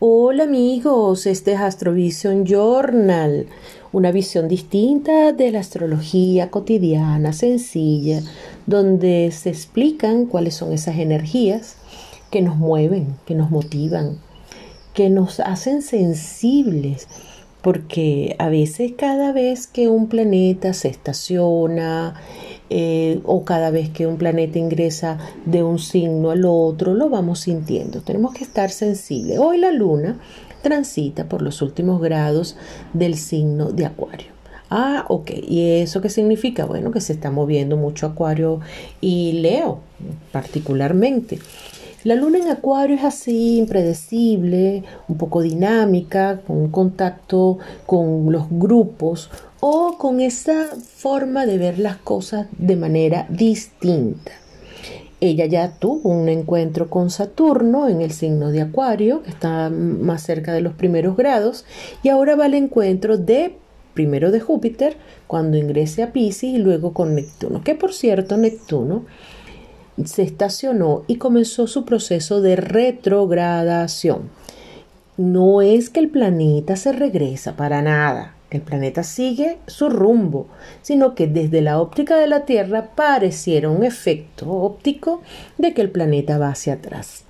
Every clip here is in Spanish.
Hola amigos, este es Astrovision Journal, una visión distinta de la astrología cotidiana, sencilla, donde se explican cuáles son esas energías que nos mueven, que nos motivan, que nos hacen sensibles, porque a veces cada vez que un planeta se estaciona, eh, o cada vez que un planeta ingresa de un signo al otro, lo vamos sintiendo. Tenemos que estar sensibles. Hoy la luna transita por los últimos grados del signo de Acuario. Ah, ok. ¿Y eso qué significa? Bueno, que se está moviendo mucho Acuario y Leo particularmente. La luna en Acuario es así, impredecible, un poco dinámica, con un contacto con los grupos, o con esa forma de ver las cosas de manera distinta. Ella ya tuvo un encuentro con Saturno en el signo de Acuario, que está más cerca de los primeros grados, y ahora va al encuentro de primero de Júpiter cuando ingrese a Pisces y luego con Neptuno, que por cierto Neptuno se estacionó y comenzó su proceso de retrogradación. No es que el planeta se regresa para nada, el planeta sigue su rumbo, sino que desde la óptica de la Tierra pareciera un efecto óptico de que el planeta va hacia atrás.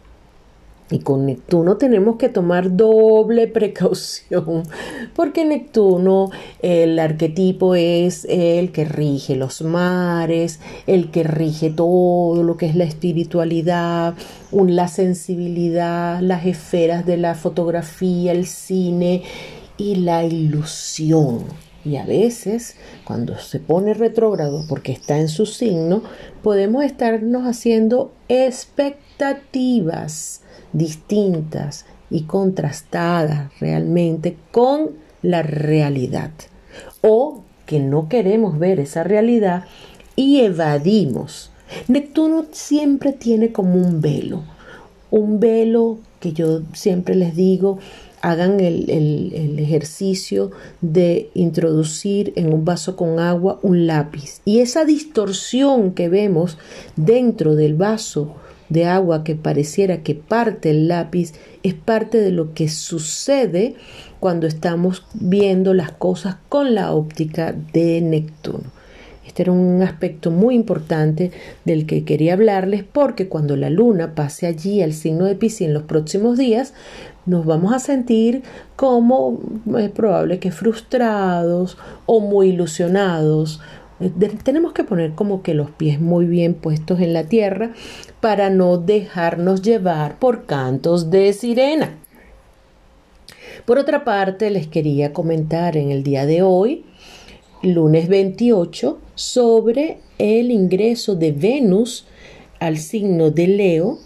Y con Neptuno tenemos que tomar doble precaución, porque Neptuno, el arquetipo es el que rige los mares, el que rige todo lo que es la espiritualidad, la sensibilidad, las esferas de la fotografía, el cine y la ilusión. Y a veces, cuando se pone retrógrado porque está en su signo, podemos estarnos haciendo expectativas distintas y contrastadas realmente con la realidad. O que no queremos ver esa realidad y evadimos. Neptuno siempre tiene como un velo, un velo que yo siempre les digo hagan el, ejercicio de introducir en un vaso con agua un lápiz. Y esa distorsión que vemos dentro del vaso de agua que pareciera que parte el lápiz es parte de lo que sucede cuando estamos viendo las cosas con la óptica de Neptuno. Este era un aspecto muy importante del que quería hablarles porque cuando la luna pase allí al signo de Piscis en los próximos días, nos vamos a sentir como es probable que frustrados o muy ilusionados. Eh, tenemos que poner como que los pies muy bien puestos en la tierra para no dejarnos llevar por cantos de sirena. Por otra parte, les quería comentar en el día de hoy, lunes 28, sobre el ingreso de Venus al signo de Leo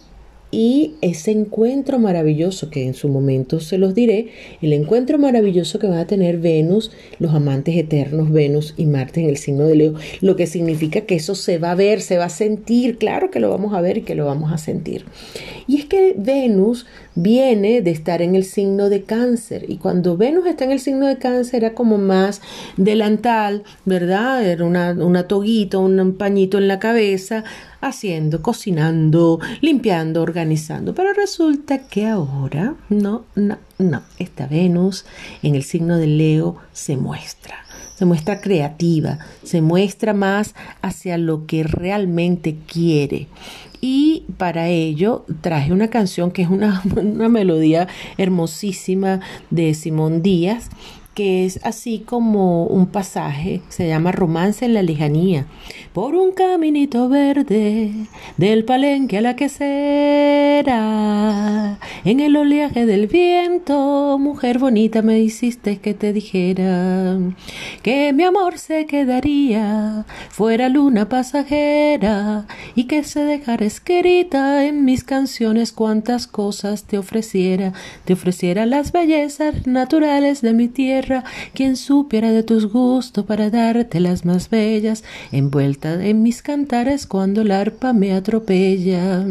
y ese encuentro maravilloso que en su momento se los diré, el encuentro maravilloso que va a tener Venus, los amantes eternos Venus y Marte en el signo de Leo, lo que significa que eso se va a ver, se va a sentir, claro que lo vamos a ver y que lo vamos a sentir. Y es que Venus viene de estar en el signo de cáncer y cuando Venus está en el signo de cáncer era como más delantal, ¿verdad? Era una, una toguita, un pañito en la cabeza, haciendo, cocinando, limpiando, organizando. Pero resulta que ahora, no, no, no, esta Venus en el signo de Leo se muestra. Se muestra creativa, se muestra más hacia lo que realmente quiere. Y para ello traje una canción que es una, una melodía hermosísima de Simón Díaz, que es así como un pasaje, se llama Romance en la lejanía, por un caminito verde, del palenque a la quesera, en el oleaje del viento, mujer bonita me hiciste que te dijera que mi amor se quedaría, fuera luna pasajera, y que se dejara escrita en mis canciones cuantas cosas te ofreciera, te ofreciera las bellezas naturales de mi tierra, quien supiera de tus gustos para darte las más bellas, envuelta en mis cantares cuando el arpa me atropella.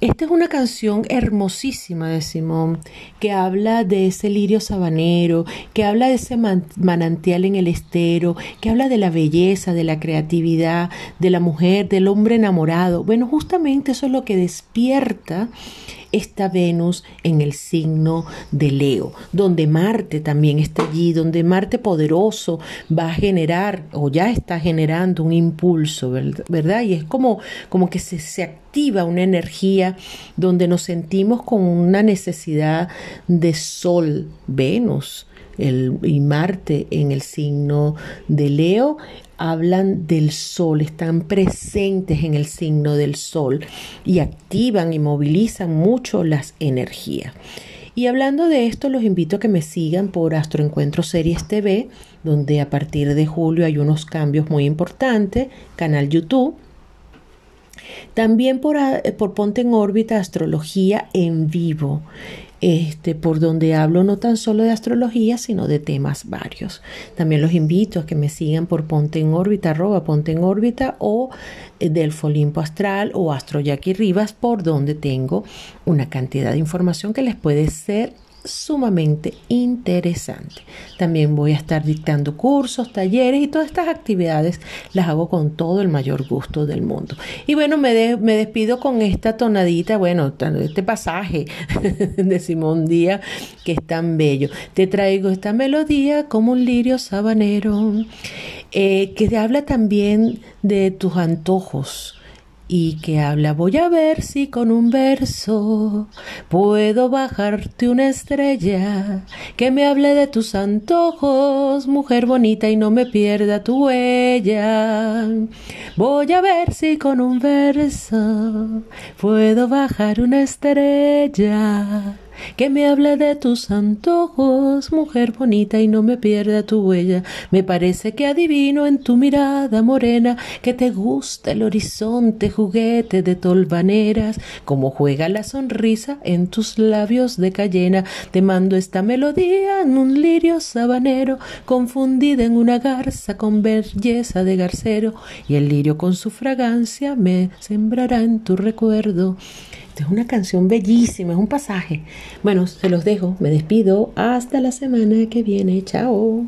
Esta es una canción hermosísima de Simón, que habla de ese lirio sabanero, que habla de ese manantial en el estero, que habla de la belleza, de la creatividad, de la mujer, del hombre enamorado. Bueno, justamente eso es lo que despierta está Venus en el signo de Leo, donde Marte también está allí, donde Marte poderoso va a generar o ya está generando un impulso, ¿verdad? Y es como, como que se, se activa una energía donde nos sentimos con una necesidad de Sol, Venus. El, y Marte en el signo de Leo hablan del sol, están presentes en el signo del sol y activan y movilizan mucho las energías. Y hablando de esto, los invito a que me sigan por Astroencuentro Series TV, donde a partir de julio hay unos cambios muy importantes, canal YouTube. También por, por Ponte en órbita Astrología en vivo este, por donde hablo no tan solo de astrología, sino de temas varios. También los invito a que me sigan por Ponte en órbita, arroba Ponte en órbita o eh, del Folimpo Astral o Astro Jackie Rivas, por donde tengo una cantidad de información que les puede ser sumamente interesante. También voy a estar dictando cursos, talleres y todas estas actividades las hago con todo el mayor gusto del mundo. Y bueno, me, me despido con esta tonadita, bueno, este pasaje de Simón Díaz que es tan bello. Te traigo esta melodía como un lirio sabanero eh, que habla también de tus antojos y que habla voy a ver si con un verso puedo bajarte una estrella que me hable de tus antojos, mujer bonita y no me pierda tu huella. Voy a ver si con un verso puedo bajar una estrella que me hable de tus antojos, mujer bonita, y no me pierda tu huella. Me parece que adivino en tu mirada morena que te gusta el horizonte juguete de tolvaneras, como juega la sonrisa en tus labios de cayena. Te mando esta melodía en un lirio sabanero, confundida en una garza con belleza de garcero, y el lirio con su fragancia me sembrará en tu recuerdo es una canción bellísima, es un pasaje. Bueno, se los dejo, me despido. Hasta la semana que viene. Chao.